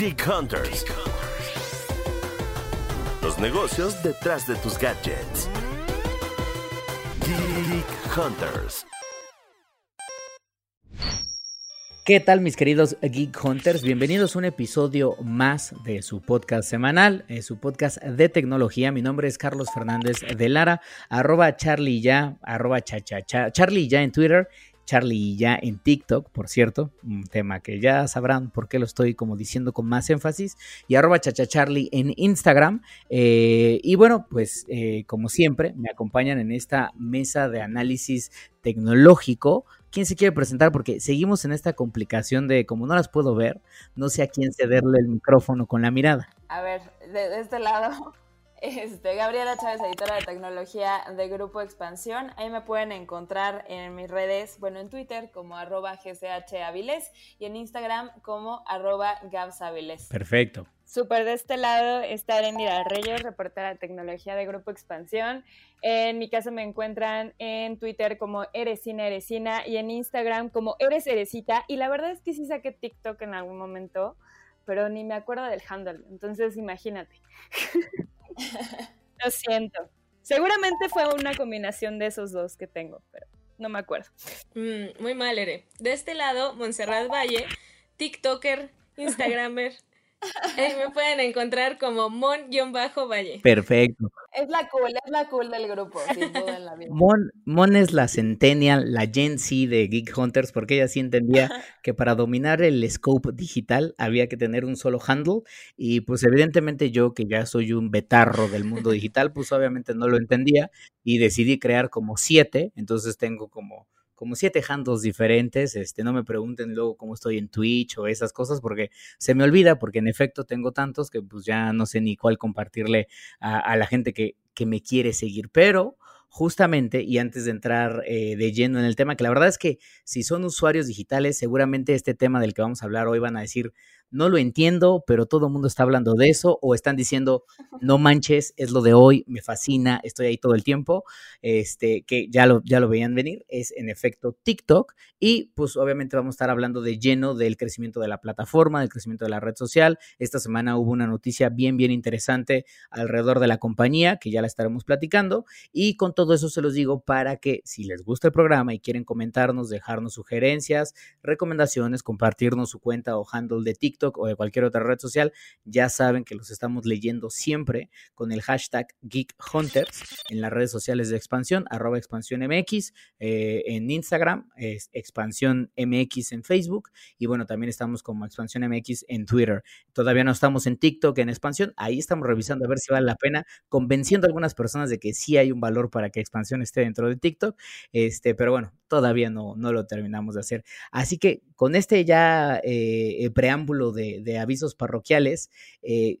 Geek Hunters. Los negocios detrás de tus gadgets. Geek Hunters. ¿Qué tal mis queridos Geek Hunters? Bienvenidos a un episodio más de su podcast semanal, eh, su podcast de tecnología. Mi nombre es Carlos Fernández de Lara, arroba Charlie ya, arroba cha, cha, cha, Charlie ya en Twitter Charlie ya en TikTok, por cierto, un tema que ya sabrán por qué lo estoy como diciendo con más énfasis, y arroba chachacharlie en Instagram. Eh, y bueno, pues eh, como siempre, me acompañan en esta mesa de análisis tecnológico. ¿Quién se quiere presentar? Porque seguimos en esta complicación de como no las puedo ver, no sé a quién cederle el micrófono con la mirada. A ver, de este lado, este, Gabriela Chávez, editora de tecnología de Grupo Expansión. Ahí me pueden encontrar en mis redes, bueno, en Twitter como arroba gchaviles y en Instagram como arroba gabsaviles. Perfecto. Súper de este lado está Erendira Reyes, reportera de tecnología de Grupo Expansión. En mi caso me encuentran en Twitter como Eresina Eresina y en Instagram como Eres Eresita. Y la verdad es que sí saqué TikTok en algún momento, pero ni me acuerdo del handle. Entonces imagínate. Lo siento. Seguramente fue una combinación de esos dos que tengo, pero no me acuerdo. Mm, muy mal, Ere. De este lado, Montserrat Valle, TikToker, Instagramer, Ahí me pueden encontrar como Mon-Valle. Perfecto. Es la cool, es la cool del grupo, sin duda en la vida. Mon, Mon es la Centennial, la Gen Z de Geek Hunters, porque ella sí entendía que para dominar el scope digital había que tener un solo handle. Y pues evidentemente yo, que ya soy un betarro del mundo digital, pues obviamente no lo entendía y decidí crear como siete. Entonces tengo como como siete handles diferentes. Este, no me pregunten luego cómo estoy en Twitch o esas cosas, porque se me olvida, porque en efecto tengo tantos que pues ya no sé ni cuál compartirle a, la gente que, que me quiere seguir. Pero justamente, y antes de entrar eh, de lleno en el tema, que la verdad es que si son usuarios digitales, seguramente este tema del que vamos a hablar hoy van a decir, no lo entiendo, pero todo el mundo está hablando de eso, o están diciendo, no manches, es lo de hoy, me fascina, estoy ahí todo el tiempo, este, que ya lo, ya lo veían venir, es en efecto TikTok, y pues obviamente vamos a estar hablando de lleno del crecimiento de la plataforma, del crecimiento de la red social. Esta semana hubo una noticia bien, bien interesante alrededor de la compañía, que ya la estaremos platicando, y con todo eso se los digo para que si les gusta el programa y quieren comentarnos, dejarnos sugerencias, recomendaciones, compartirnos su cuenta o handle de TikTok, o de cualquier otra red social, ya saben que los estamos leyendo siempre con el hashtag Geek Hunters en las redes sociales de expansión, arroba expansión MX, eh, en Instagram, es expansión en Facebook, y bueno, también estamos como expansión MX en Twitter. Todavía no estamos en TikTok en expansión, ahí estamos revisando a ver si vale la pena, convenciendo a algunas personas de que sí hay un valor para que expansión esté dentro de TikTok, este, pero bueno, todavía no, no lo terminamos de hacer. Así que con este ya eh, preámbulo de, avisos parroquiales, eh,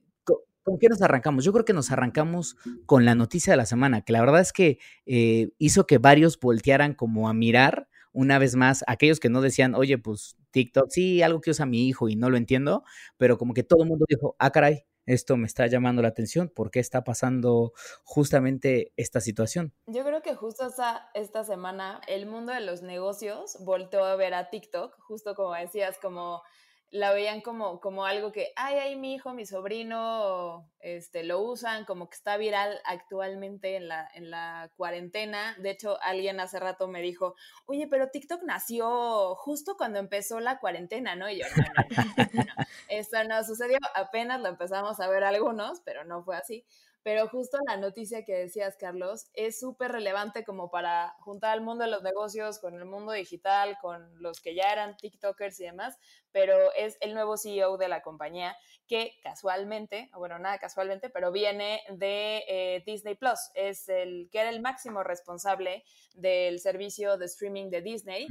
¿con qué nos arrancamos? Yo creo que nos arrancamos con la noticia de la semana, que la verdad es que eh, hizo que varios voltearan como a mirar una vez más, aquellos que no decían, oye, pues TikTok, sí, algo que usa mi hijo y no lo entiendo, pero como que todo el mundo dijo, ah, caray, esto me está llamando la atención, ¿por qué está pasando justamente esta situación? Yo creo que justo esta semana el mundo de los negocios volteó a ver a TikTok, justo como decías, como la veían como, como algo que, ay, ay, mi hijo, mi sobrino, este, lo usan, como que está viral actualmente en la, en la cuarentena. De hecho, alguien hace rato me dijo, oye, pero TikTok nació justo cuando empezó la cuarentena, ¿no? Y yo, no, no, no, Esto no sucedió, apenas lo empezamos a ver algunos, pero no fue así. Pero justo la noticia que decías, Carlos, es súper relevante como para juntar al mundo de los negocios con el mundo digital, con los que ya eran TikTokers y demás, pero es el nuevo CEO de la compañía que casualmente, bueno, nada casualmente, pero viene de eh, Disney Plus, es el que era el máximo responsable del servicio de streaming de Disney,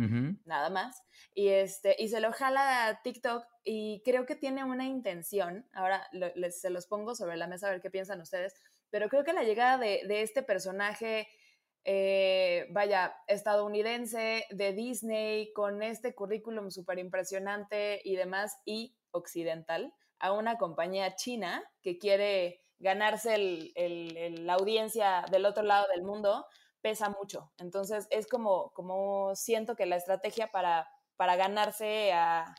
nada más, y, este, y se lo jala a TikTok y creo que tiene una intención, ahora les, se los pongo sobre la mesa a ver qué piensan ustedes, pero creo que la llegada de, este personaje, eh, vaya, estadounidense de Disney, con este currículum súper impresionante y demás, y occidental, a una compañía china que quiere ganarse la audiencia del otro lado del mundo, pesa mucho. Entonces es como, como siento que la estrategia para, para ganarse a,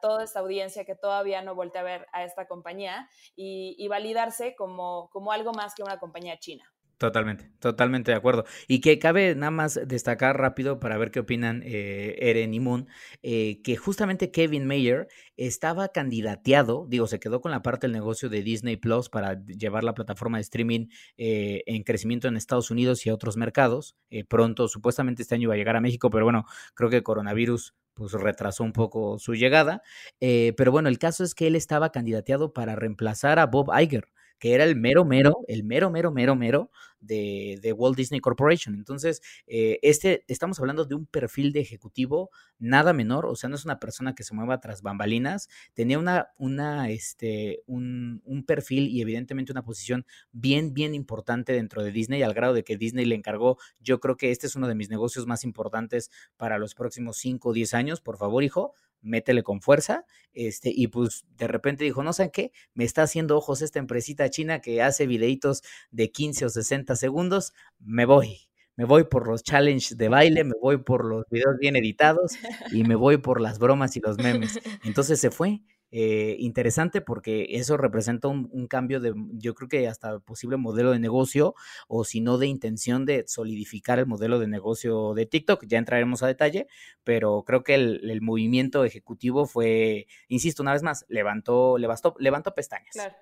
toda esta audiencia que todavía no voltea a ver a esta compañía y, y validarse como, como algo más que una compañía china. Totalmente, totalmente de acuerdo. Y que cabe nada más destacar rápido para ver qué opinan eh, Eren y Moon, eh, que justamente Kevin Mayer estaba candidateado, digo, se quedó con la parte del negocio de Disney Plus para llevar la plataforma de streaming eh, en crecimiento en Estados Unidos y otros mercados. pronto, supuestamente este año iba a llegar a México, pero bueno, creo que coronavirus pues retrasó un poco su llegada. pero bueno, el caso es que él estaba candidateado para reemplazar a Bob Iger que era el mero mero, el mero mero mero mero de, de Walt Disney Corporation. Entonces, eh, este, estamos hablando de un perfil de ejecutivo nada menor, o sea, no es una persona que se mueva tras bambalinas, tenía una, una, este, un, un perfil y evidentemente una posición bien, bien importante dentro de Disney, al grado de que Disney le encargó, yo creo que este es uno de mis negocios más importantes para los próximos 5 o 10 años, por favor, hijo, métele con fuerza, este, y pues de repente dijo, no sé qué, me está haciendo ojos esta empresita china que hace videitos de 15 o 60 segundos, me voy, me voy por los challenges de baile, me voy por los videos bien editados y me voy por las bromas y los memes. Entonces se fue eh, interesante porque eso representa un, cambio de, yo creo que hasta posible modelo de negocio o si no de intención de solidificar el modelo de negocio de TikTok. Ya entraremos a detalle, pero creo que el, movimiento ejecutivo fue, insisto una vez más, levantó, levantó, levantó pestañas. Claro.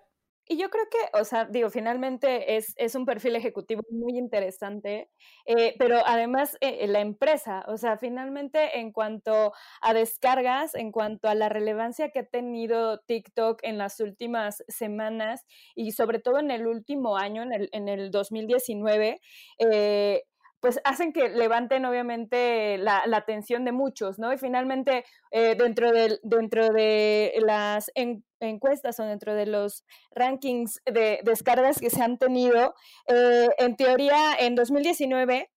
Y yo creo que, o sea, digo, finalmente es, es un perfil ejecutivo muy interesante, eh, pero además eh, la empresa, o sea, finalmente en cuanto a descargas, en cuanto a la relevancia que ha tenido TikTok en las últimas semanas y sobre todo en el último año, en el, en el 2019, eh, pues hacen que levanten obviamente la, atención de muchos, ¿no? Y finalmente, eh, dentro, de, dentro de las encuestas o dentro de los rankings de descargas que se han tenido, eh, en teoría, en 2019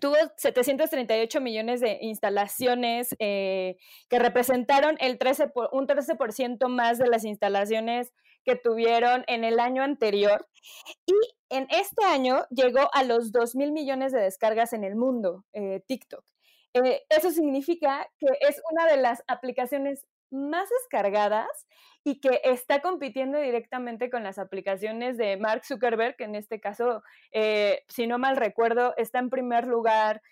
tuvo 738 millones de instalaciones eh, que representaron el 13 un 13% más de las instalaciones que tuvieron en el año anterior. Y en este año llegó a los 2 mil millones de descargas en el mundo, eh, TikTok. Eh, eso significa que es una de las aplicaciones más descargadas y que está compitiendo directamente con las aplicaciones de Mark Zuckerberg, que en este caso, eh, si no mal recuerdo, está en primer lugar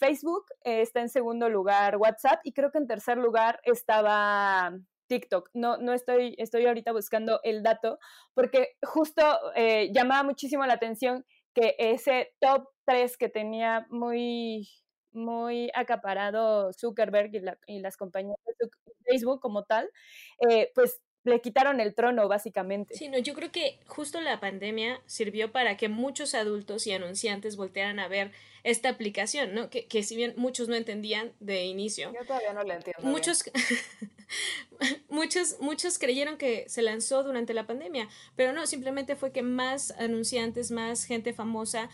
Facebook, está en segundo lugar WhatsApp y creo que en tercer lugar estaba TikTok. No, no estoy, estoy ahorita buscando el dato, porque justo eh, llamaba muchísimo la atención que ese top 3 que tenía muy, muy acaparado Zuckerberg y, las compañías de Facebook como tal, eh, pues le quitaron el trono, básicamente. Sí, no, yo creo que justo la pandemia sirvió para que muchos adultos y anunciantes voltearan a ver esta aplicación, ¿no? Que, que si bien muchos no entendían de inicio. Yo todavía no la entiendo. Muchos, muchos, muchos creyeron que se lanzó durante la pandemia, pero no, simplemente fue que más anunciantes, más gente famosa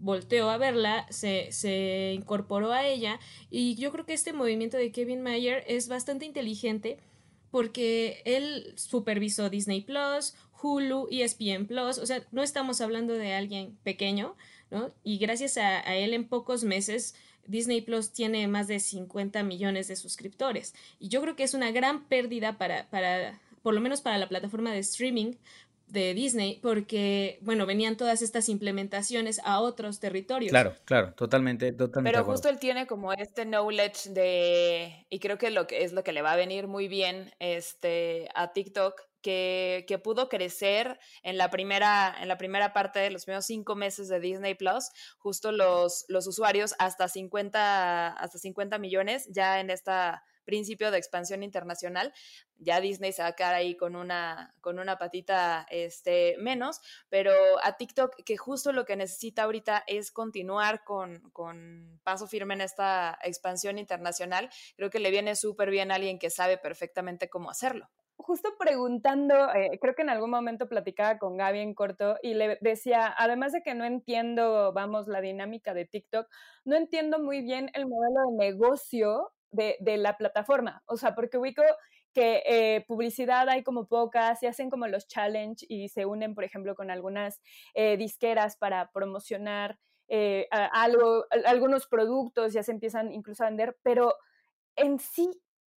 volteó a verla, se, se incorporó a ella y yo creo que este movimiento de Kevin Mayer es bastante inteligente porque él supervisó Disney Plus, Hulu, ESPN Plus, o sea, no estamos hablando de alguien pequeño, ¿no? Y gracias a, él en pocos meses Disney Plus tiene más de 50 millones de suscriptores. Y yo creo que es una gran pérdida para, para por lo menos para la plataforma de streaming, de Disney porque, bueno, venían todas estas implementaciones a otros territorios. Claro, claro, totalmente, totalmente. Pero justo él tiene como este knowledge de, y creo que, lo que es lo que le va a venir muy bien este, a TikTok, que, pudo crecer en la, primera, en la primera parte de los primeros cinco meses de Disney Plus, justo los, los usuarios hasta 50, hasta 50 millones ya en esta principio de expansión internacional. Ya Disney se va a quedar ahí con una, con una patita este, menos, pero a TikTok, que justo lo que necesita ahorita es continuar con, con paso firme en esta expansión internacional, creo que le viene súper bien a alguien que sabe perfectamente cómo hacerlo justo preguntando, eh, creo que en algún momento platicaba con Gaby en corto y le decía, además de que no entiendo, vamos, la dinámica de TikTok, no entiendo muy bien el modelo de negocio de, la plataforma. O sea, porque ubico que eh, publicidad hay como pocas, se hacen como los challenge y se unen, por ejemplo, con algunas eh, disqueras para promocionar algo, algunos productos, ya se empiezan incluso a vender, pero en sí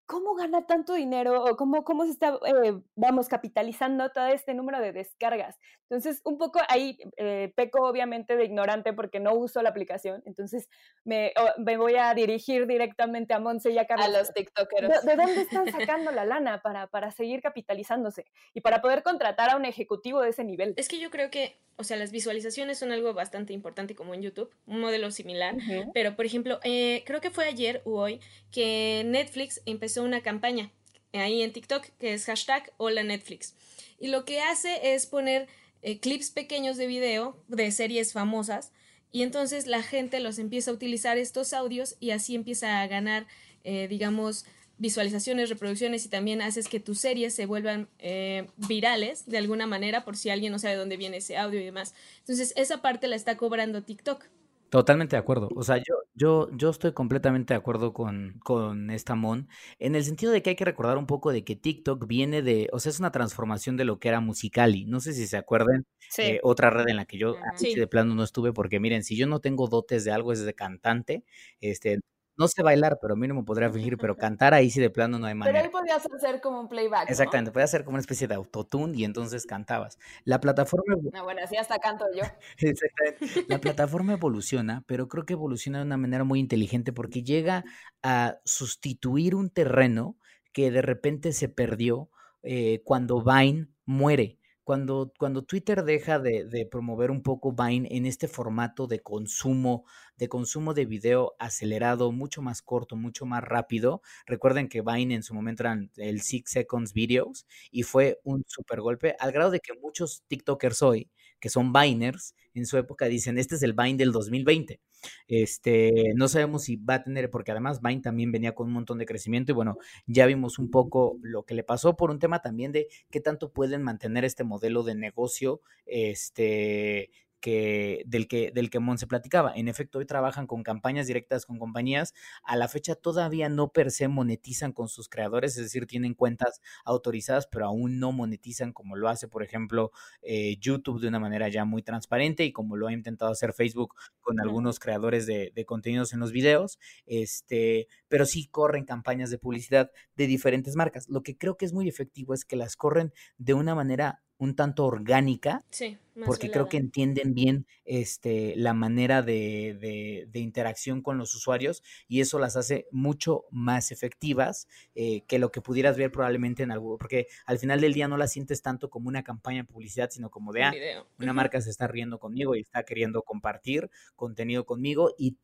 ¿cómo gana tanto dinero o cómo, cómo se está, eh, vamos, capitalizando todo este número de descargas? Entonces, un poco ahí eh, peco obviamente de ignorante porque no uso la aplicación, entonces me, me voy a dirigir directamente a Monse y a Carlos. A los TikTokers. ¿De, dónde están sacando la lana para, para seguir capitalizándose y para poder contratar a un ejecutivo de ese nivel? Es que yo creo que o sea, las visualizaciones son algo bastante importante como en YouTube, un modelo similar, pero por ejemplo, eh, creo que fue ayer o hoy que Netflix empezó una campaña ahí en TikTok que es hashtag Hola Netflix. Y lo que hace es poner eh, clips pequeños de video de series famosas y entonces la gente los empieza a utilizar estos audios y así empieza a ganar, eh, digamos, visualizaciones, reproducciones y también haces que tus series se vuelvan eh, virales de alguna manera por si alguien no sabe dónde viene ese audio y demás. Entonces, esa parte la está cobrando TikTok. Totalmente de acuerdo. O sea, yo, yo, yo estoy completamente de acuerdo con, con esta Mon, en el sentido de que hay que recordar un poco de que TikTok viene de, o sea, es una transformación de lo que era Musicali. No sé si se acuerdan, eh, otra red en la que yo de plano no estuve, porque miren, si yo no tengo dotes de algo es de cantante, este, no sé bailar, pero mínimo podría fingir, pero cantar ahí sí de plano no hay manera. Pero ahí podías hacer como un playback. Exactamente, podías hacer como una especie de autotune y entonces cantabas. La plataforma. No, bueno, así hasta canto yo. Exactamente. La plataforma evoluciona, pero creo que evoluciona de una manera muy inteligente porque llega a sustituir un terreno que de repente se perdió eh, cuando Vine muere. Cuando, cuando, Twitter deja de, de, promover un poco Vine en este formato de consumo de consumo de video acelerado, mucho más corto, mucho más rápido. Recuerden que Vine en su momento eran el Six Seconds Videos y fue un super golpe, al grado de que muchos TikTokers hoy, que son Viners, en su época dicen, este es el Vine del 2020. Este, no sabemos si va a tener, porque además Vine también venía con un montón de crecimiento y bueno, ya vimos un poco lo que le pasó por un tema también de qué tanto pueden mantener este modelo de negocio, este, que, del, que, del que Mon se platicaba. En efecto, hoy trabajan con campañas directas con compañías. A la fecha todavía no per se monetizan con sus creadores, es decir, tienen cuentas autorizadas, pero aún no monetizan como lo hace, por ejemplo, eh, YouTube de una manera ya muy transparente y como lo ha intentado hacer Facebook con algunos creadores de, de contenidos en los videos. Este, pero sí corren campañas de publicidad de diferentes marcas. Lo que creo que es muy efectivo es que las corren de una manera un tanto orgánica, sí, porque creo que entienden bien este, la manera de, de, interacción con los usuarios y eso las hace mucho más efectivas eh, que lo que pudieras ver probablemente en algo, porque al final del día no la sientes tanto como una campaña de publicidad, sino como de, ah, una marca se está riendo conmigo y está queriendo compartir contenido conmigo y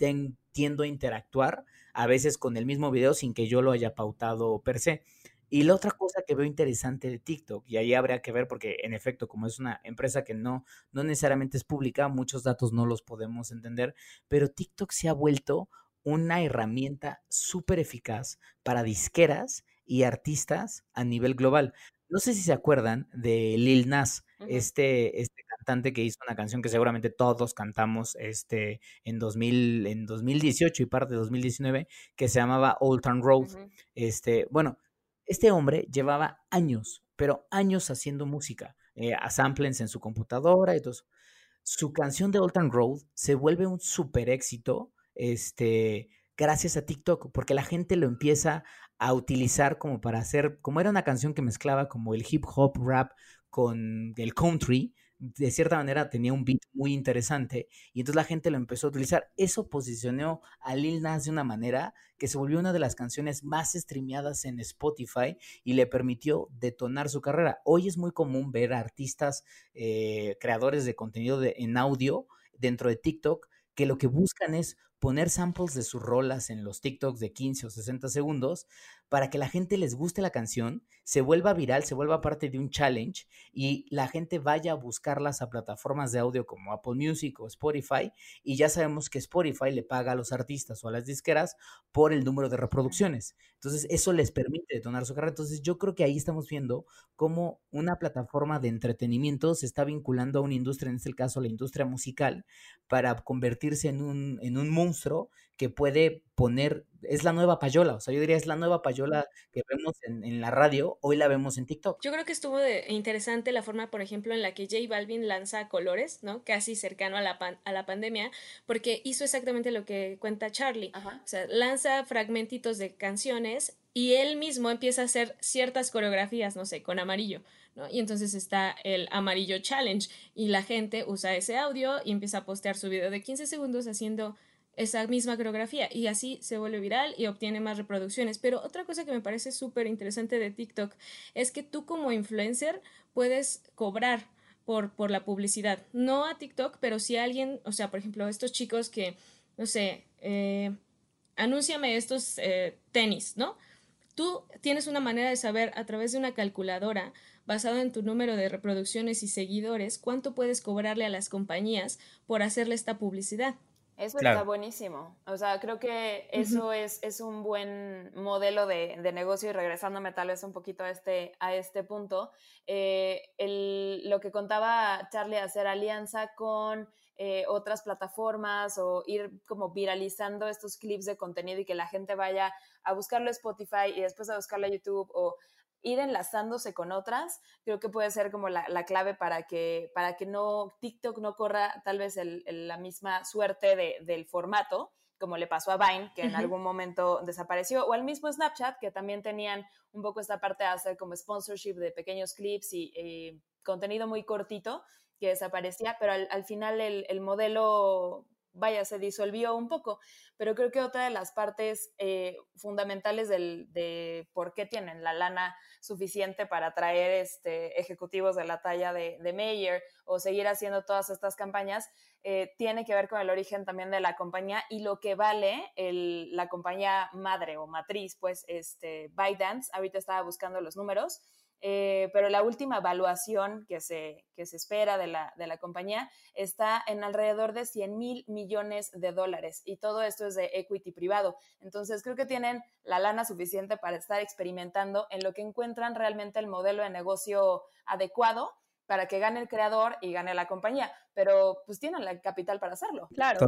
tiendo a interactuar a veces con el mismo video sin que yo lo haya pautado per se. Y la otra cosa que veo interesante de TikTok, y ahí habría que ver porque en efecto, como es una empresa que no, no necesariamente es pública, muchos datos no los podemos entender, pero TikTok se ha vuelto una herramienta súper eficaz para disqueras y artistas a nivel global. No sé si se acuerdan de Lil Nas, este, este cantante que hizo una canción que seguramente todos cantamos este, en, 2000, en 2018 y parte de 2019, que se llamaba Old Town Road. este, bueno, este hombre llevaba años, pero años haciendo música, eh, a samplings en su computadora y todo Su canción de Old Town Road se vuelve un super éxito, este, gracias a TikTok, porque la gente lo empieza a utilizar como para hacer, como era una canción que mezclaba como el hip hop rap con el country, de cierta manera tenía un beat muy interesante y entonces la gente lo empezó a utilizar. Eso posicionó a Lil Nas de una manera que se volvió una de las canciones más streameadas en Spotify y le permitió detonar su carrera. Hoy es muy común ver artistas, eh, creadores de contenido en audio dentro de TikTok que lo que buscan es poner samples de sus rolas en los TikToks de 15 o 60 segundos para que la gente les guste la canción, se vuelva viral, se vuelva parte de un challenge y la gente vaya a buscarlas a plataformas de audio como Apple Music o Spotify y ya sabemos que Spotify le paga a los artistas o a las disqueras por el número de reproducciones. Entonces eso les permite detonar su carrera. Entonces yo creo que ahí estamos viendo cómo una plataforma de entretenimiento se está vinculando a una industria, en este caso la industria musical, para convertirse en un, en un monstruo que puede poner, es la nueva payola, o sea, yo diría es la nueva payola que vemos en, la radio, hoy la vemos en TikTok. Yo creo que estuvo interesante la forma, por ejemplo, en la que J Balvin lanza colores, ¿no? Casi cercano a la, a la pandemia, porque hizo exactamente lo que cuenta Charlie, o sea, lanza fragmentitos de canciones y él mismo empieza a hacer ciertas coreografías, no sé, con amarillo, ¿no? Y entonces está el amarillo challenge y la gente usa ese audio y empieza a postear su video de 15 segundos haciendo esa misma coreografía y así se vuelve viral y obtiene más reproducciones. Pero otra cosa que me parece súper interesante de TikTok es que tú como influencer puedes cobrar por, por la publicidad. No a TikTok, pero si alguien, o sea, por ejemplo, estos chicos que, no sé, eh, anúnciame estos eh, tenis, ¿no? Tú tienes una manera de saber a través de una calculadora basado en tu número de reproducciones y seguidores cuánto puedes cobrarle a las compañías por hacerle esta publicidad. Eso está buenísimo. O sea, creo que eso es, es, un buen modelo de, de, negocio y regresándome tal vez un poquito a este, a este punto, eh, el, lo que contaba Charlie, hacer alianza con eh, otras plataformas o ir como viralizando estos clips de contenido y que la gente vaya a buscarlo en Spotify y después a buscarlo en YouTube o ir enlazándose con otras, creo que puede ser como la, clave para que, para que no TikTok no corra tal vez la misma suerte del formato, como le pasó a Vine, que en algún momento desapareció, o al mismo Snapchat, que también tenían un poco esta parte de hacer como sponsorship de pequeños clips y contenido muy cortito, que desaparecía, pero al, final el, modelo, vaya, se disolvió un poco. Pero creo que otra de las partes eh, fundamentales del, de por qué tienen la lana suficiente para traer este, ejecutivos de la talla de, de Mayer o seguir haciendo todas estas campañas, eh, tiene que ver con el origen también de la compañía y lo que vale el, la compañía madre o matriz, pues este, ByteDance, ahorita estaba buscando los números, eh, pero la última evaluación que se, que se espera de la, de la compañía está en alrededor de 100 mil millones de dólares y todo esto es de equity privado. Entonces creo que tienen la lana suficiente para estar experimentando en lo que encuentran realmente el modelo de negocio adecuado para que gane el creador y gane la compañía, pero pues tienen el capital para hacerlo. Claro.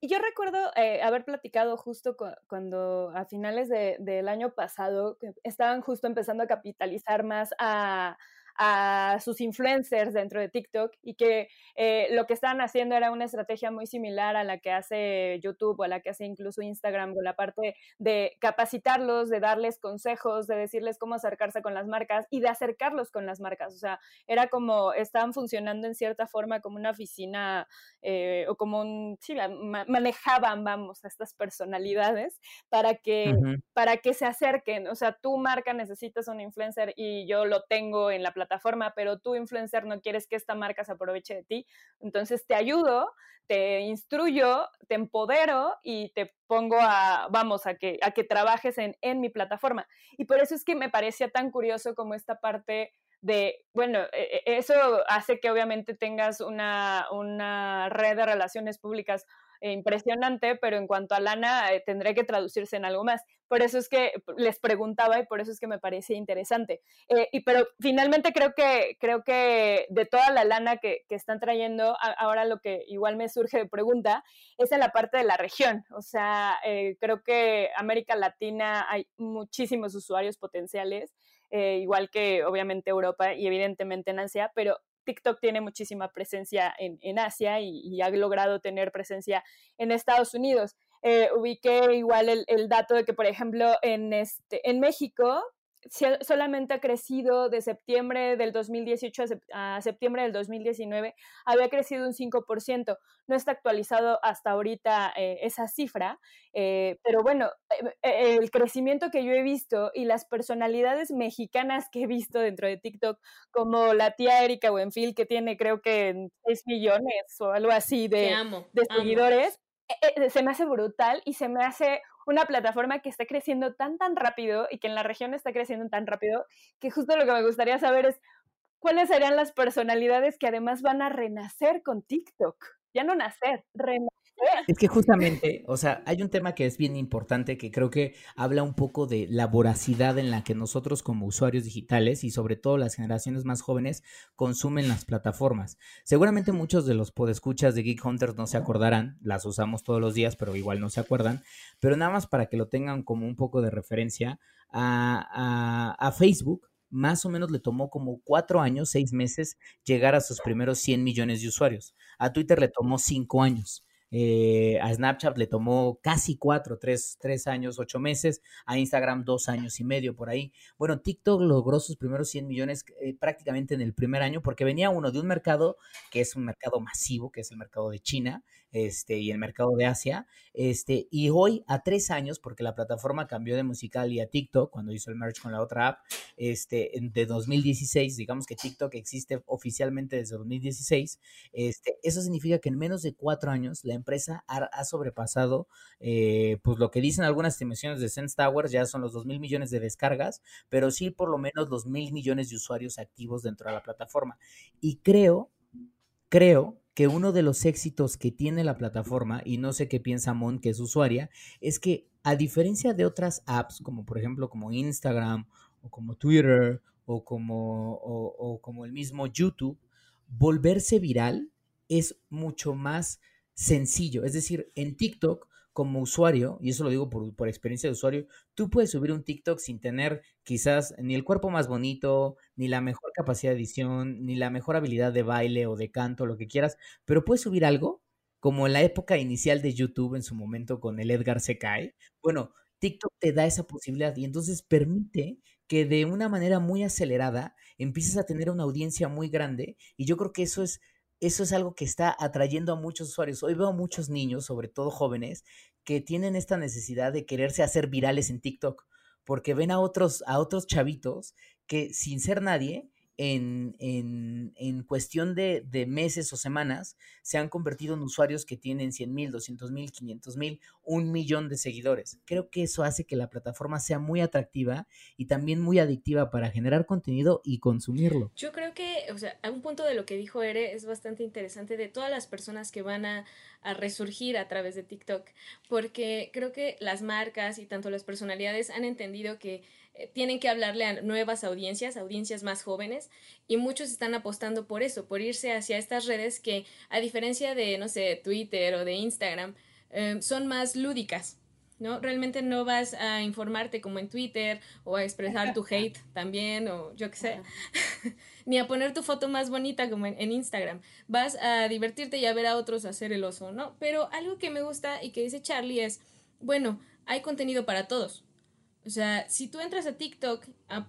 Y yo recuerdo eh, haber platicado justo cuando a finales del año pasado estaban justo empezando a capitalizar más a, a sus influencers dentro de TikTok y que eh, lo que estaban haciendo era una estrategia muy similar a la que hace YouTube o a la que hace incluso Instagram con la parte de capacitarlos, de darles consejos, de decirles cómo acercarse con las marcas y de acercarlos con las marcas. O sea, era como estaban funcionando en cierta forma como una oficina eh, o como un, sí, manejaban, vamos, a estas personalidades para que, para que se acerquen. O sea, tu marca necesitas un influencer y yo lo tengo en la plataforma plataforma, pero tú, influencer, no quieres que esta marca se aproveche de ti. Entonces te ayudo, te instruyo, te empodero y te pongo a, vamos, a que, a que trabajes en, en mi plataforma. Y por eso es que me parecía tan curioso como esta parte de, bueno, e, e, eso hace que obviamente tengas una, una red de relaciones públicas impresionante, pero en cuanto a lana eh, tendré que traducirse en algo más. Por eso es que les preguntaba y por eso es que me parecía interesante. Eh, y pero finalmente creo que, creo que de toda la lana que, que están trayendo, ahora lo que igual me surge de pregunta es en la parte de la región. O sea, creo que América Latina hay muchísimos usuarios potenciales. igual que obviamente Europa y evidentemente en Asia, pero TikTok tiene muchísima presencia en, Asia y, ha logrado tener presencia en Estados Unidos. Eh, ubiqué igual el, el, dato de que, por ejemplo, en, este, en México solamente ha crecido de septiembre del 2018 a, septiembre del 2019, había crecido un 5%. No está actualizado hasta ahorita eh, esa cifra, eh, pero bueno, eh, el crecimiento que yo he visto y las personalidades mexicanas que he visto dentro de TikTok, como la tía Erika Buenfil, que tiene creo que 6 millones o algo así de, de seguidores, se me hace brutal y se me hace una plataforma que está creciendo tan, tan rápido y que en la región está creciendo tan rápido, que justo lo que me gustaría saber es cuáles serían las personalidades que además van a renacer con TikTok. Ya no nacer, renacer. Es que justamente, o sea, hay un tema que es bien importante que creo que habla un poco de la voracidad en la que nosotros como usuarios digitales y sobre todo las generaciones más jóvenes consumen las plataformas. Seguramente muchos de los podescuchas de Geek Hunters no se acordarán, las usamos todos los días, pero igual no se acuerdan, pero nada más para que lo tengan como un poco de referencia, a, a, a Facebook más o menos le tomó como cuatro años, seis meses llegar a sus primeros 100 millones de usuarios. A Twitter le tomó cinco años. Eh, a Snapchat le tomó casi cuatro, tres, tres años, ocho meses, a Instagram dos años y medio por ahí. Bueno, TikTok logró sus primeros 100 millones eh, prácticamente en el primer año porque venía uno de un mercado que es un mercado masivo, que es el mercado de China, este, y el mercado de Asia. Este, y hoy, a tres años, porque la plataforma cambió de musical y a TikTok cuando hizo el merge con la otra app, este, de 2016, digamos que TikTok existe oficialmente desde 2016, este, eso significa que en menos de cuatro años la empresa ha, sobrepasado, eh, pues lo que dicen algunas estimaciones de Sense Towers, ya son los 2 mil millones de descargas, pero sí por lo menos 2 mil millones de usuarios activos dentro de la plataforma. Y creo, creo que uno de los éxitos que tiene la plataforma, y no sé qué piensa Mon, que es usuaria, es que a diferencia de otras apps, como por ejemplo como Instagram o como Twitter o como, o, como el mismo YouTube, volverse viral es mucho más sencillo. Es decir, en TikTok como usuario, y eso lo digo por, por, experiencia de usuario, tú puedes subir un TikTok sin tener quizás ni el cuerpo más bonito, ni la mejor capacidad de edición, ni la mejor habilidad de baile o de canto, lo que quieras, pero puedes subir algo como en la época inicial de YouTube en su momento con el Edgar se cae. Bueno, TikTok te da esa posibilidad y entonces permite que de una manera muy acelerada empieces a tener una audiencia muy grande y yo creo que eso es eso es algo que está atrayendo a muchos usuarios. Hoy veo muchos niños, sobre todo jóvenes, que tienen esta necesidad de quererse hacer virales en TikTok, porque ven a otros, a otros chavitos que sin ser nadie en, en, en cuestión de, de, meses o semanas, se han convertido en usuarios que tienen 100 mil, 200 mil, 500 mil, un millón de seguidores. Creo que eso hace que la plataforma sea muy atractiva y también muy adictiva para generar contenido y consumirlo. Yo creo que, o sea, a un punto de lo que dijo Ere es bastante interesante de todas las personas que van a, a resurgir a través de TikTok, porque creo que las marcas y tanto las personalidades han entendido que tienen que hablarle a nuevas audiencias, audiencias más jóvenes, y muchos están apostando por eso, por irse hacia estas redes que, a diferencia de, no sé, Twitter o de Instagram, eh, son más lúdicas. ¿no? Realmente no vas a informarte como en Twitter o a expresar tu hate también o yo qué sé, ni a poner tu foto más bonita como en, en, Instagram. Vas a divertirte y a ver a otros hacer el oso, ¿no? Pero algo que me gusta y que dice Charlie es, bueno, hay contenido para todos. O sea, si tú entras a TikTok,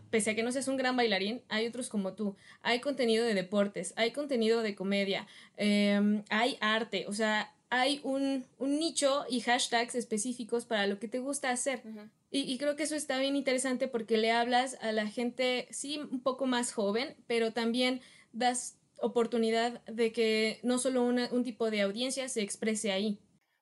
pese a que no seas un gran bailarín, hay otros como tú. Hay contenido de deportes, hay contenido de comedia, em, hay arte, o sea, hay un, nicho y hashtags específicos para lo que te gusta hacer. y, y, creo que eso está bien interesante porque le hablas a la gente, sí, un poco más joven, pero también das oportunidad de que no solo un tipo de audiencia se exprese ahí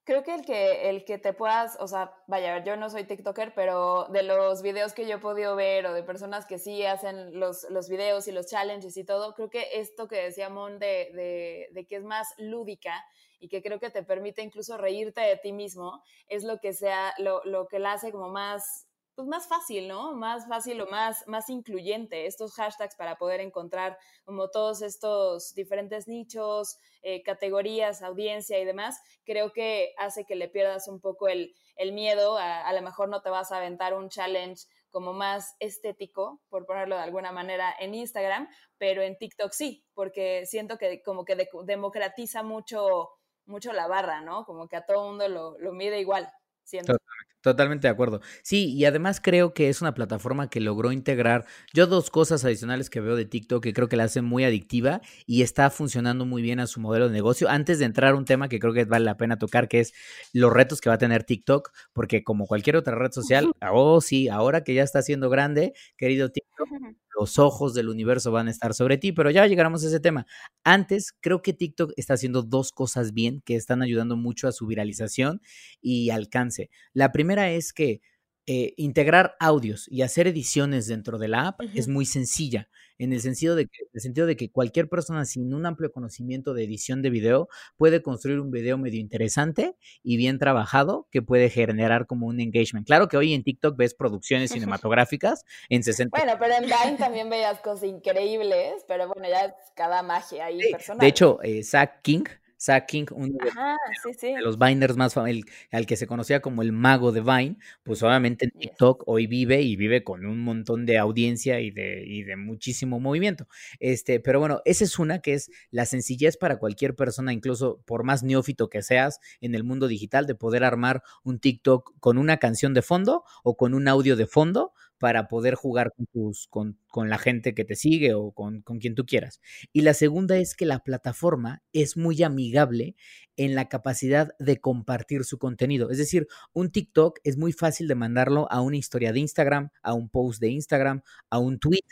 creo que el que el que te puedas, o sea, vaya, yo no soy TikToker, pero de los videos que yo he podido ver o de personas que sí hacen los, los videos y los challenges y todo, creo que esto que decía Mon de, de, de, que es más lúdica y que creo que te permite incluso reírte de ti mismo, es lo que sea, lo, lo que la hace como más pues más fácil, ¿no? Más fácil o más, más incluyente estos hashtags para poder encontrar como todos estos diferentes nichos, eh, categorías, audiencia y demás, creo que hace que le pierdas un poco el, miedo, a, a lo mejor no te vas a aventar un challenge como más estético, por ponerlo de alguna manera, en Instagram, pero en TikTok sí, porque siento que como que democratiza mucho, mucho la barra, ¿no? Como que a todo mundo lo, lo mide igual, siento. Totalmente de acuerdo. Sí, y además creo que es una plataforma que logró integrar yo dos cosas adicionales que veo de TikTok que creo que la hacen muy adictiva y está funcionando muy bien a su modelo de negocio. Antes de entrar a un tema que creo que vale la pena tocar, que es los retos que va a tener TikTok, porque como cualquier otra red social, oh sí, ahora que ya está siendo grande, querido TikTok, los ojos del universo van a estar sobre ti, pero ya llegaremos a ese tema. Antes, creo que TikTok está haciendo dos cosas bien que están ayudando mucho a su viralización y alcance. La primera es que eh, integrar audios y hacer ediciones dentro de la app es muy sencilla, en el sentido, de que, el sentido de que cualquier persona sin un amplio conocimiento de edición de video puede construir un video medio interesante y bien trabajado que puede generar como un engagement. Claro que hoy en TikTok ves producciones cinematográficas en 60. Bueno, pero en Vine también veías cosas increíbles, pero bueno, ya es cada magia ahí personal. De hecho, eh, Zach King Zach King, uno de, Ajá, sí, sí. de los Viners más famosos, al que se conocía como el mago de Vine, pues obviamente en. TikTok hoy vive y vive con un montón de audiencia y de, y de muchísimo movimiento. Este, pero bueno, esa es una que es la sencillez para cualquier persona, incluso por más neófito que seas en el mundo digital, de poder armar un TikTok con una canción de fondo o con un audio de fondo para poder jugar con, tus, con, con la gente que te sigue o con, con quien tú quieras. Y la segunda es que la plataforma es muy amigable en la capacidad de compartir su contenido. Es decir, un TikTok es muy fácil de mandarlo a una historia de Instagram, a un post de Instagram, a un tweet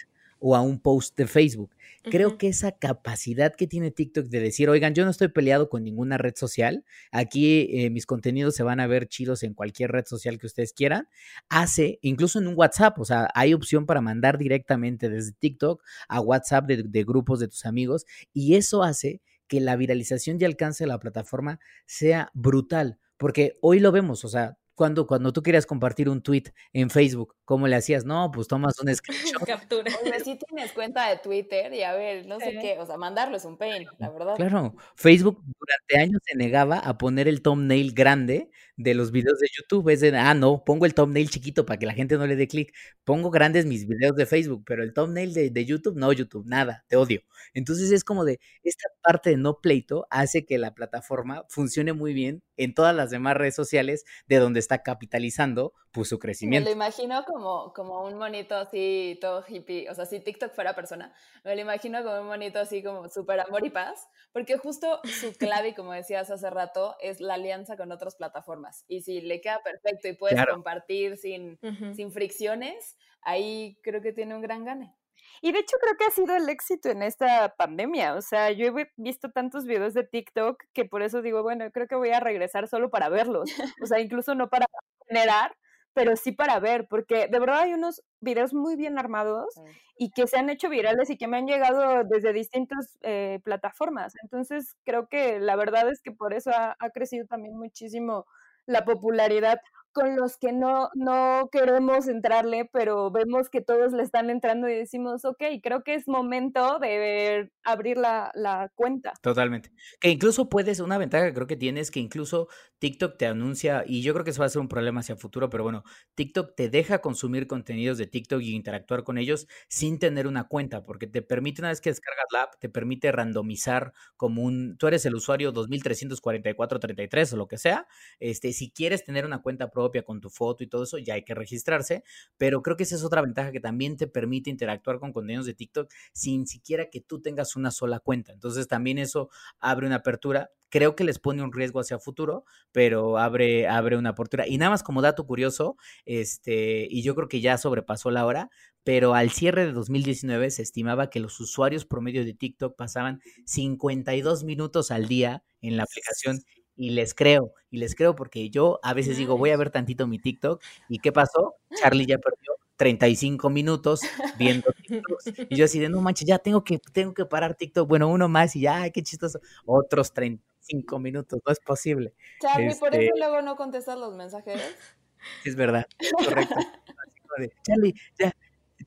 o a un post de Facebook. Creo que esa capacidad que tiene TikTok de decir, oigan, yo no estoy peleado con ninguna red social, aquí eh, mis contenidos se van a ver chidos en cualquier red social que ustedes quieran, hace, incluso en un WhatsApp, o sea, hay opción para mandar directamente desde TikTok a WhatsApp de, de grupos de tus amigos y eso hace que la viralización y alcance de la plataforma sea brutal, porque hoy lo vemos, o sea, cuando, cuando tú querías compartir un tweet en Facebook, ¿cómo le hacías? No, pues tomas un screenshot. Captura. Oye, si tienes cuenta de Twitter y a ver, no sé Sí. qué, o sea, mandarlo es un pain, la verdad. Claro, Facebook durante años se negaba a poner el thumbnail grande de los videos de YouTube. Es de, ah, no, pongo el thumbnail chiquito para que la gente no le dé clic. Pongo grandes mis videos de Facebook, pero el thumbnail de, de YouTube, no, YouTube, nada, te odio. Entonces es como de, esta parte de no pleito hace que la plataforma funcione muy bien en todas las demás redes sociales de donde está capitalizando pues su Me lo crecimiento. imagino como, como un monito así, todo hippie. O sea, si TikTok fuera persona, me lo imagino como un monito así como súper amor y paz. Porque justo su clave, como decías hace rato, es la alianza con otras plataformas. Y si le queda perfecto y puedes Claro. compartir sin, Ujú. sin fricciones, ahí creo que tiene un gran gane. Y de hecho creo que ha sido el éxito en esta pandemia. O sea, yo he vi- visto tantos videos de TikTok que por eso digo, bueno, creo que voy a regresar solo para verlos. O sea, incluso no para generar, pero sí para ver, porque de verdad hay unos videos muy bien armados y que se han hecho virales y que me han llegado desde distintas eh, plataformas. Entonces, creo que la verdad es que por eso ha, ha crecido también muchísimo la popularidad con los que no, no queremos entrarle, pero vemos que todos le están entrando y decimos, ok, creo que es momento de abrir la, la cuenta. Totalmente. Que incluso puedes, una ventaja que creo que tienes, que incluso TikTok te anuncia, y yo creo que eso va a ser un problema hacia futuro, pero bueno, TikTok te deja consumir contenidos de TikTok y interactuar con ellos sin tener una cuenta, porque te permite, una vez que descargas la app, te permite randomizar como un, tú eres el usuario 234433 o lo que sea, este, si quieres tener una cuenta propia con tu foto y todo eso, ya hay que registrarse, pero creo que esa es otra ventaja que también te permite interactuar con contenidos de TikTok sin siquiera que tú tengas una sola cuenta. Entonces también eso abre una apertura. Creo que les pone un riesgo hacia futuro, pero abre, abre una apertura. Y nada más como dato curioso, este, y yo creo que ya sobrepasó la hora, pero al cierre de 2019 se estimaba que los usuarios promedio de TikTok pasaban 52 minutos al día en la aplicación. Y les creo, y les creo porque yo a veces digo, voy a ver tantito mi TikTok. ¿Y qué pasó? Charlie ya perdió 35 minutos viendo TikToks. Y yo así de, no manches, ya tengo que, tengo que parar TikTok. Bueno, uno más y ya, ay, qué chistoso. Otros 35 minutos, no es posible. Charlie, por Este- eso luego no contestas los mensajes. Es verdad, es correcto. Charlie, ya,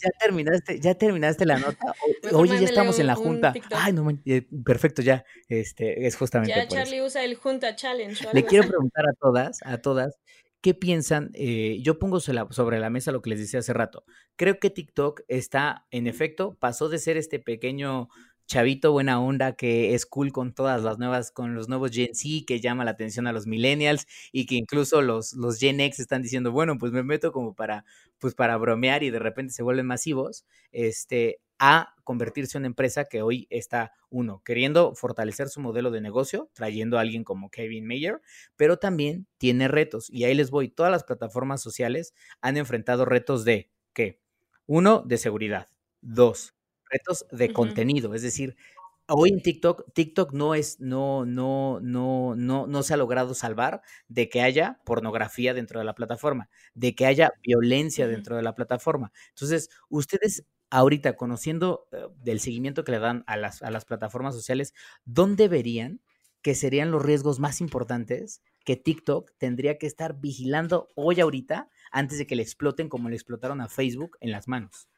ya terminaste, ya terminaste la nota. O- Oye, ya estamos en la un- un junta. Ay, no eh, perfecto, ya. Este, es justamente Ya. Charlie usa el Junta Challenge. Le quiero preguntar a todas, a todas, ¿qué piensan? Eh, yo pongo sobre la mesa lo que les decía hace rato. Creo que TikTok está, en efecto, pasó de ser este pequeño chavito buena onda que es cool con todas las nuevas, con los nuevos Gen Z, que llama la atención a los millennials y que incluso los, los Gen X están diciendo, bueno, pues me meto como para, pues para bromear y de repente se vuelven masivos, este, a convertirse en una empresa que hoy está, uno, queriendo fortalecer su modelo de negocio, trayendo a alguien como Kevin Mayer, pero también tiene retos. Y ahí les voy, todas las plataformas sociales han enfrentado retos de, ¿qué? Uno, de seguridad. Dos, retos de contenido, es decir, hoy en TikTok, TikTok no es, no, no, no, no, no se ha logrado salvar de que haya pornografía dentro de la plataforma, de que haya violencia dentro de la plataforma. Entonces, ustedes ahorita, conociendo eh, del seguimiento que le dan a las, a las plataformas sociales, ¿dónde verían que serían los riesgos más importantes que TikTok tendría que estar vigilando hoy ahorita antes de que le exploten como le explotaron a Facebook en las manos?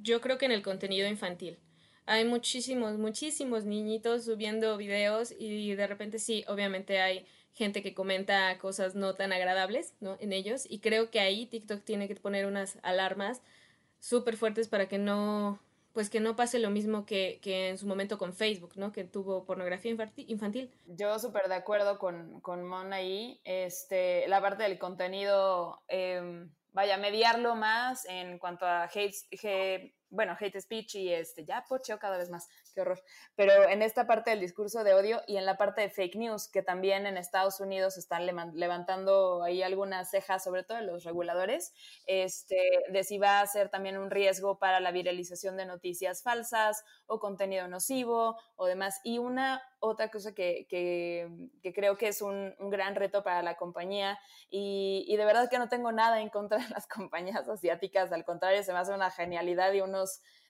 Yo creo que en el contenido infantil. hay muchísimos, muchísimos niñitos subiendo videos y de repente sí, obviamente hay gente que comenta cosas no tan agradables, ¿no? En ellos y creo que ahí TikTok tiene que poner unas alarmas súper fuertes para que no, pues que no pase lo mismo que, que, en su momento con Facebook, ¿no? Que tuvo pornografía infantil. Yo súper de acuerdo con, con Mon ahí. Este, la parte del contenido, eh, vaya, mediarlo más en cuanto a hate, bueno, hate speech y este, ya pocheo cada vez más, qué horror. Pero en esta parte del discurso de odio y en la parte de fake news, que también en Estados Unidos están levantando ahí algunas cejas, sobre todo los reguladores, este, de si va a ser también un riesgo para la viralización de noticias falsas o contenido nocivo o demás. Y una otra cosa que, que, que creo que es un, un, gran reto para la compañía y, y de verdad que no tengo nada en contra de las compañías asiáticas, al contrario, se me hace una genialidad y uno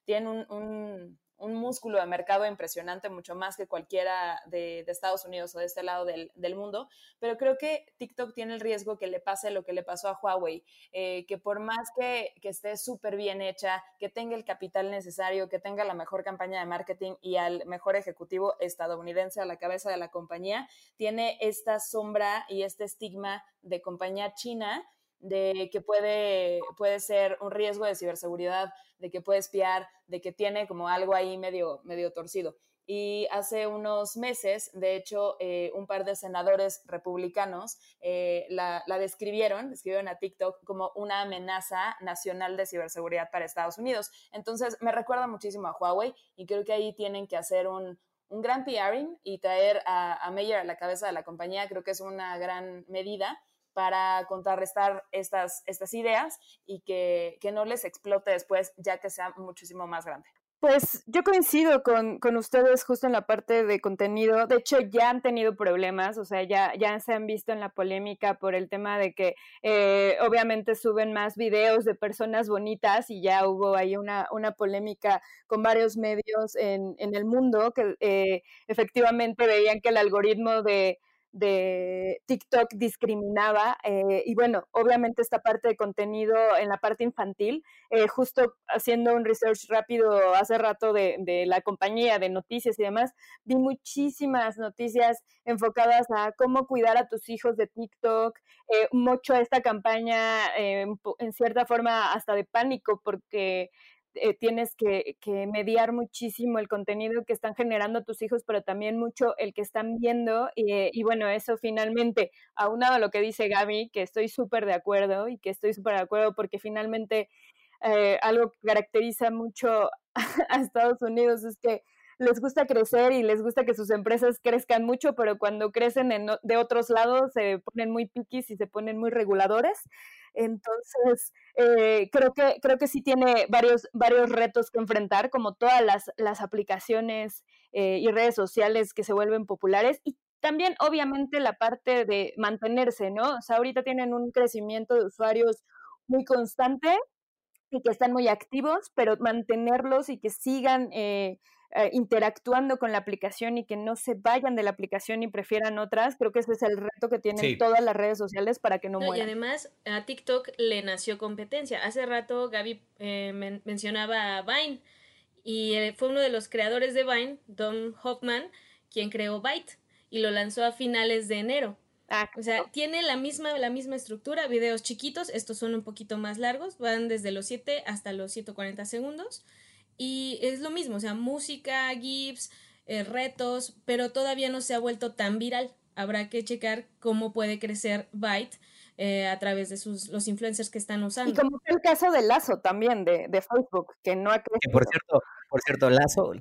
tienen un, un, un, músculo de mercado impresionante, mucho más que cualquiera de, Estados Unidos o de este lado del, del, mundo, pero creo que TikTok tiene el riesgo que le pase lo que le pasó a Huawei, eh, que por más que, que esté súper bien hecha, que tenga el capital necesario, que tenga la mejor campaña de marketing y al mejor ejecutivo estadounidense a la cabeza de la compañía, tiene esta sombra y este estigma de compañía china de que puede, puede ser un riesgo de ciberseguridad, de que puede espiar, de que tiene como algo ahí medio, medio torcido. Y hace unos meses, de hecho, eh, un par de senadores republicanos eh, la, la, describieron, describieron a TikTok como una amenaza nacional de ciberseguridad para Estados Unidos. Entonces, me recuerda muchísimo a Huawei y creo que ahí tienen que hacer un, un gran PRing y traer a, a Meyer a la cabeza de la compañía. Creo que es una gran medida para contrarrestar estas, estas ideas y que, que, no les explote después ya que sea muchísimo más grande. Pues yo coincido con, con, ustedes justo en la parte de contenido. De hecho, ya han tenido problemas, o sea, ya, ya se han visto en la polémica por el tema de que eh, obviamente suben más videos de personas bonitas y ya hubo ahí una, una polémica con varios medios en, en el mundo que eh, efectivamente veían que el algoritmo de de TikTok discriminaba eh, y bueno, obviamente esta parte de contenido en la parte infantil, eh, justo haciendo un research rápido hace rato de, de, la compañía de noticias y demás, vi muchísimas noticias enfocadas a cómo cuidar a tus hijos de TikTok, eh, mucho esta campaña en cierta forma hasta de pánico porque eh, tienes que, que, mediar muchísimo el contenido que están generando tus hijos, pero también mucho el que están viendo. Y, eh, y bueno, eso finalmente, aunado a lo que dice Gaby, que estoy súper de acuerdo y que estoy súper de acuerdo porque finalmente eh, algo que caracteriza mucho a Estados Unidos es que les gusta crecer y les gusta que sus empresas crezcan mucho, pero cuando crecen en, de otros lados se ponen muy piquis y se ponen muy reguladores. Entonces, eh, creo, que, creo que sí tiene varios, varios retos que enfrentar, como todas las, las aplicaciones eh, y redes sociales que se vuelven populares. Y también, obviamente, la parte de mantenerse, ¿no? O sea, ahorita tienen un crecimiento de usuarios muy constante y que están muy activos, pero mantenerlos y que sigan eh, eh, interactuando con la aplicación y que no se vayan de la aplicación y prefieran otras, creo que ese es el reto que tienen sí. todas las redes sociales para que no, no, mueran. Y además a TikTok le nació competencia. Hace rato Gaby eh, men mencionaba a Vine y eh, fue uno de los creadores de Vine, Don Hoffman, quien creó Byte y lo lanzó a finales de enero. Ah, o sea, tiene la misma, la misma estructura, videos chiquitos, estos son un poquito más largos, van desde los 7 hasta los 140 segundos. Y es lo mismo, o sea, música, GIFs, eh, retos, pero todavía no se ha vuelto tan viral. Habrá que checar cómo puede crecer Byte eh, a través de sus, los influencers que están usando. Y como el caso de Lazo también, de, de Facebook, que no ha crecido. Que por cierto, por cierto, Lazo,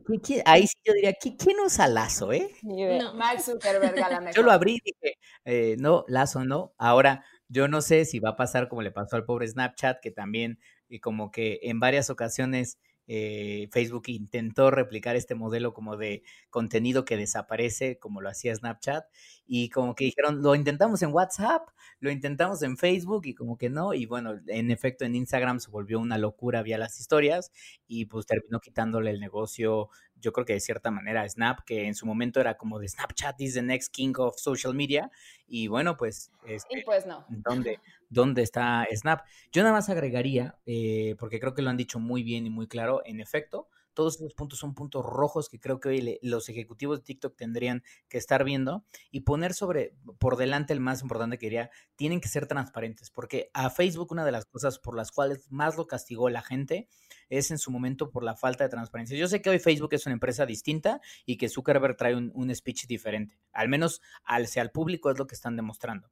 ahí sí yo diría, ¿quién usa Lazo, eh? No. Mark Zuckerberg a la mejor. Yo lo abrí y dije, eh, no, Lazo no. Ahora, yo no sé si va a pasar como le pasó al pobre Snapchat, que también, y como que en varias ocasiones eh, Facebook intentó replicar este modelo como de contenido que desaparece, como lo hacía Snapchat, y como que dijeron, lo intentamos en WhatsApp, lo intentamos en Facebook, y como que no, y bueno, en efecto en Instagram se volvió una locura vía las historias, y pues terminó quitándole el negocio, yo creo que de cierta manera a Snap, que en su momento era como de Snapchat is the next king of social media, y bueno, pues... Este, y pues no. ¿Dónde? Dónde está Snap. Yo nada más agregaría, eh, porque creo que lo han dicho muy bien y muy claro, en efecto, todos esos puntos son puntos rojos que creo que hoy los ejecutivos de TikTok tendrían que estar viendo y poner sobre, por delante el más importante que diría, tienen que ser transparentes, porque a Facebook una de las cosas por las cuales más lo castigó la gente es en su momento por la falta de transparencia. Yo sé que hoy Facebook es una empresa distinta y que Zuckerberg trae un, un speech diferente, al menos al, al público es lo que están demostrando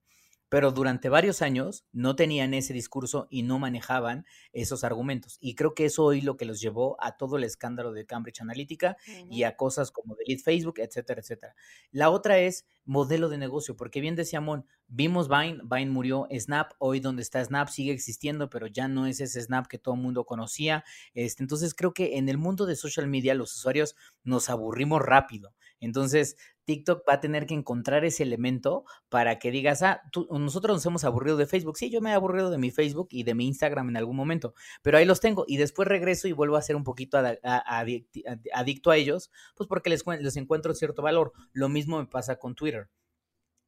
pero durante varios años no tenían ese discurso y no manejaban esos argumentos. Y creo que eso hoy lo que los llevó a todo el escándalo de Cambridge Analytica y a cosas como Delete Facebook, etcétera, etcétera. La otra es modelo de negocio, porque bien decía Mon, vimos Vine, Vine murió, Snap, hoy donde está Snap sigue existiendo, pero ya no es ese Snap que todo el mundo conocía. Este, entonces creo que en el mundo de social media los usuarios nos aburrimos rápido. Entonces, TikTok va a tener que encontrar ese elemento para que digas, ah, nosotros nos hemos aburrido de Facebook. Sí, yo me he aburrido de mi Facebook y de mi Instagram en algún momento, pero ahí los tengo y después regreso y vuelvo a ser un poquito adicto a ellos, pues porque les, les encuentro cierto valor. Lo mismo me pasa con Twitter.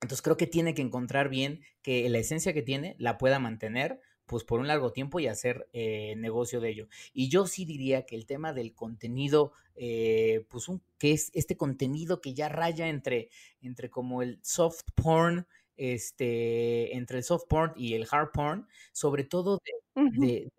Entonces creo que tiene que encontrar bien que la esencia que tiene la pueda mantener pues por un largo tiempo y hacer eh, negocio de ello. Y yo sí diría que el tema del contenido, eh, pues un, que es este contenido que ya raya entre, entre como el soft porn, este, entre el soft porn y el hard porn, sobre todo de, de,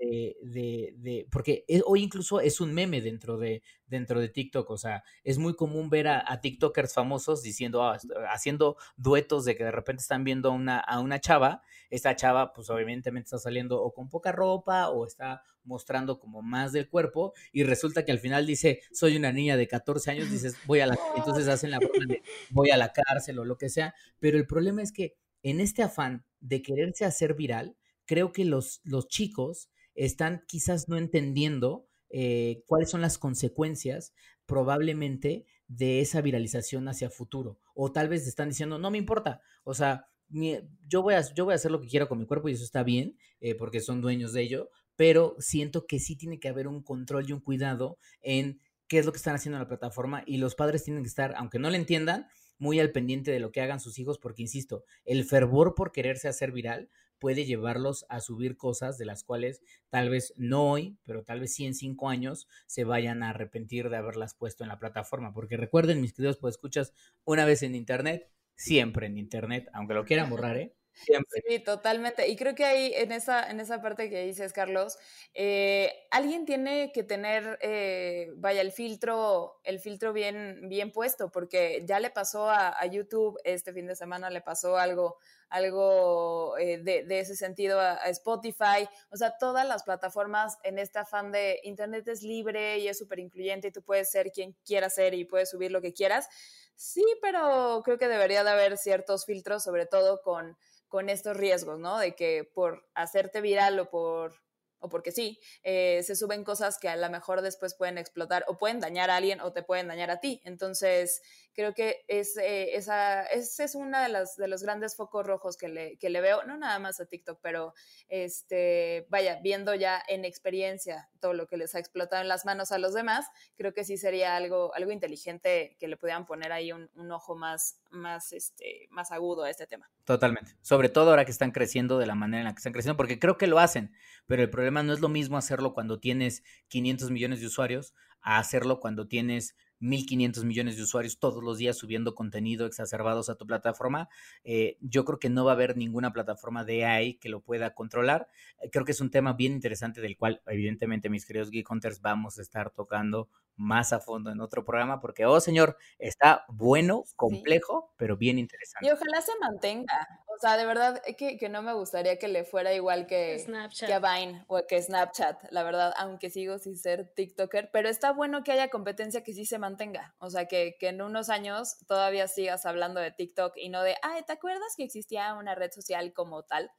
de, porque hoy incluso es un meme dentro de, dentro de TikTok, o sea, es muy común ver a, TikTokers famosos diciendo, ah, haciendo duetos de que de repente están viendo a una, a una chava, esta chava pues obviamente está saliendo o con poca ropa o está mostrando como más del cuerpo y resulta que al final dice, soy una niña de 14 años, dices, voy a la, entonces hacen la de voy a la cárcel o lo que sea, pero el problema es que en este afán de quererse hacer viral, creo que los, los chicos están quizás no entendiendo eh, cuáles son las consecuencias probablemente de esa viralización hacia futuro. O tal vez están diciendo, no me importa, o sea, yo, voy a, yo voy a hacer lo que quiera con mi cuerpo y eso está bien, eh, porque son dueños de ello, pero siento que sí tiene que haber un control y un cuidado en qué es lo que están haciendo en la plataforma y los padres tienen que estar, aunque no le entiendan, muy al pendiente de lo que hagan sus hijos, porque insisto, el fervor por quererse hacer viral puede llevarlos a subir cosas de las cuales tal vez no hoy, pero tal vez sí en cinco años se vayan a arrepentir de haberlas puesto en la plataforma. Porque recuerden, mis queridos, pues escuchas una vez en internet, siempre en internet, aunque lo quieran borrar, ¿eh? Sí, totalmente. Y creo que ahí, en esa, en esa parte que dices, Carlos, eh, alguien tiene que tener, eh, vaya, el filtro, el filtro bien, bien puesto, porque ya le pasó a, YouTube este fin de semana, le pasó algo, algo eh, de, de, ese sentido a, a, Spotify. O sea, todas las plataformas en este afán de Internet es libre y es súper incluyente y tú puedes ser quien quieras ser y puedes subir lo que quieras. Sí, pero creo que debería de haber ciertos filtros, sobre todo con con estos riesgos, ¿no? De que por hacerte viral o por o porque sí, eh, se suben cosas que a lo mejor después pueden explotar o pueden dañar a alguien o te pueden dañar a ti. Entonces, creo que es, eh, esa, ese es uno de de los grandes focos rojos que le, que le veo, no nada más a TikTok, pero este, vaya, viendo ya en experiencia todo lo que les ha explotado en las manos a los demás, creo que sí sería algo, algo inteligente que le pudieran poner ahí un, un ojo más, más, este, más agudo a este tema. Totalmente. Sobre todo ahora que están creciendo de la manera en la que están creciendo, porque creo que lo hacen, pero el problema no es lo mismo hacerlo cuando tienes 500 millones de usuarios a hacerlo cuando tienes 1.500 millones de usuarios todos los días subiendo contenido exacerbados a tu plataforma. Eh, yo creo que no va a haber ninguna plataforma de AI que lo pueda controlar. Eh, creo que es un tema bien interesante del cual, evidentemente, mis queridos Geek Hunters, vamos a estar tocando más a fondo en otro programa, porque, oh señor, está bueno, complejo, pero bien interesante. Y ojalá se mantenga. O sea, de verdad que, que no me gustaría que le fuera igual que, que, a Vine o que Snapchat, la verdad, aunque sigo sin ser TikToker, pero está bueno que haya competencia que sí se mantenga. O sea, que, que en unos años todavía sigas hablando de TikTok y no de, ay, ¿te acuerdas que existía una red social como tal?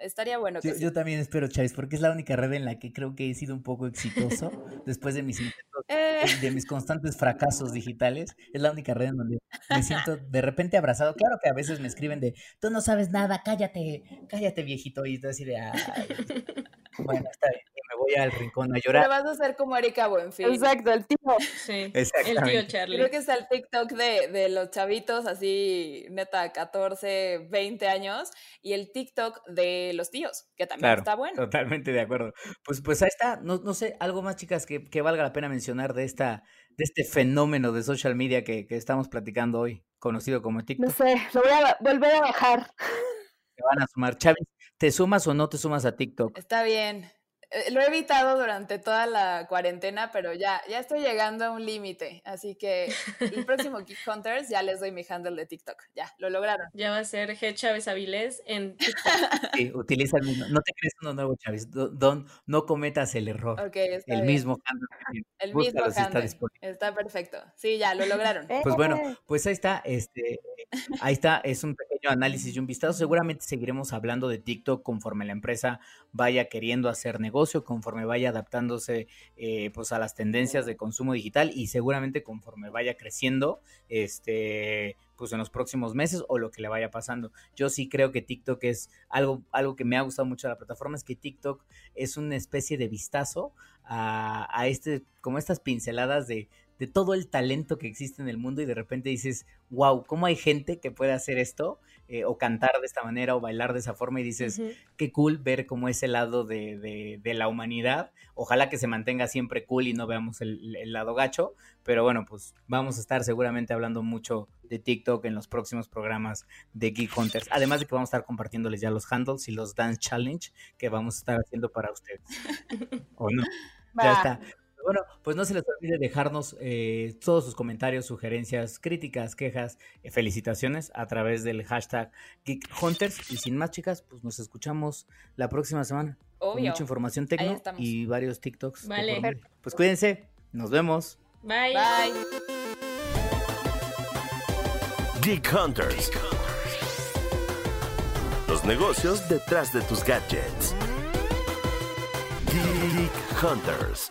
Estaría bueno que yo, también espero, Chávez, porque es la única red en la que creo que he sido un poco exitoso después de mis intentos, eh. de mis constantes fracasos digitales. Es la única red en donde me siento de repente abrazado. Claro que a veces me escriben de, tú no sabes nada, cállate, cállate viejito. Y estoy así de, bueno, está bien voy al rincón a Pero llorar. vas a ser como Erika Buenfil. Exacto, el tío. Sí, el Exactamente. tío Charlie. Creo que está el TikTok de, de los chavitos, así, neta, 14, 20 años, y el TikTok de los tíos, que también Claro, está bueno. totalmente de acuerdo. Pues, pues ahí está, no, no sé, algo más, chicas, que, que valga la pena mencionar de esta, de este fenómeno de social media que, que estamos platicando hoy, conocido como No TikTok. sé, lo voy a volver a bajar. Se van a sumar. Chavis, ¿te sumas o no te sumas a TikTok? Está bien. Eh, Lo he evitado durante toda la cuarentena, pero ya, ya estoy llegando a un límite. Así que el próximo Geek Hunters ya les doy mi handle de TikTok. Ya, lo lograron. Ya va a ser G. Chávez Avilés en TikTok. Sí, utiliza el mismo. No te crees uno nuevo. Do- Don, no cometas el error. Está el bien. mismo handle. El mismo si está handle. disponible. Está perfecto. Sí, ya, lo lograron. Pues bueno, pues ahí está, este, ahí está, es un pequeño análisis y un vistazo. Seguramente seguiremos hablando de TikTok conforme la empresa vaya queriendo hacer negocio, conforme vaya adaptándose eh, pues a las tendencias de consumo digital y seguramente conforme vaya creciendo, este, pues en los próximos meses o lo que le vaya pasando. Yo sí creo que TikTok es algo, algo que me ha gustado mucho de la plataforma, es que TikTok es una especie de vistazo a, a este, como estas pinceladas de, de todo el talento que existe en el mundo y de repente dices, wow, ¿cómo hay gente que puede hacer esto? Eh, o cantar de esta manera o bailar de esa forma y dices, qué cool ver como ese lado de, de- de la humanidad. Ojalá que se mantenga siempre cool y no veamos el, el lado gacho. Pero bueno, pues vamos a estar seguramente hablando mucho de TikTok en los próximos programas de Geek Hunters. Además de que vamos a estar compartiéndoles ya los handles y los dance challenge que vamos a estar haciendo para ustedes. ¿O no? Ya está. Bueno, pues no se les olvide dejarnos eh, todos sus comentarios, sugerencias, críticas, quejas, eh, felicitaciones a través del hashtag Geek Hunters. Y sin más, chicas, pues nos escuchamos la próxima semana con mucha información estamos. y varios TikToks. Vale. Pues cuídense, nos vemos. Bye. Bye. Geek Hunters. Los negocios detrás de tus gadgets. Geek Hunters.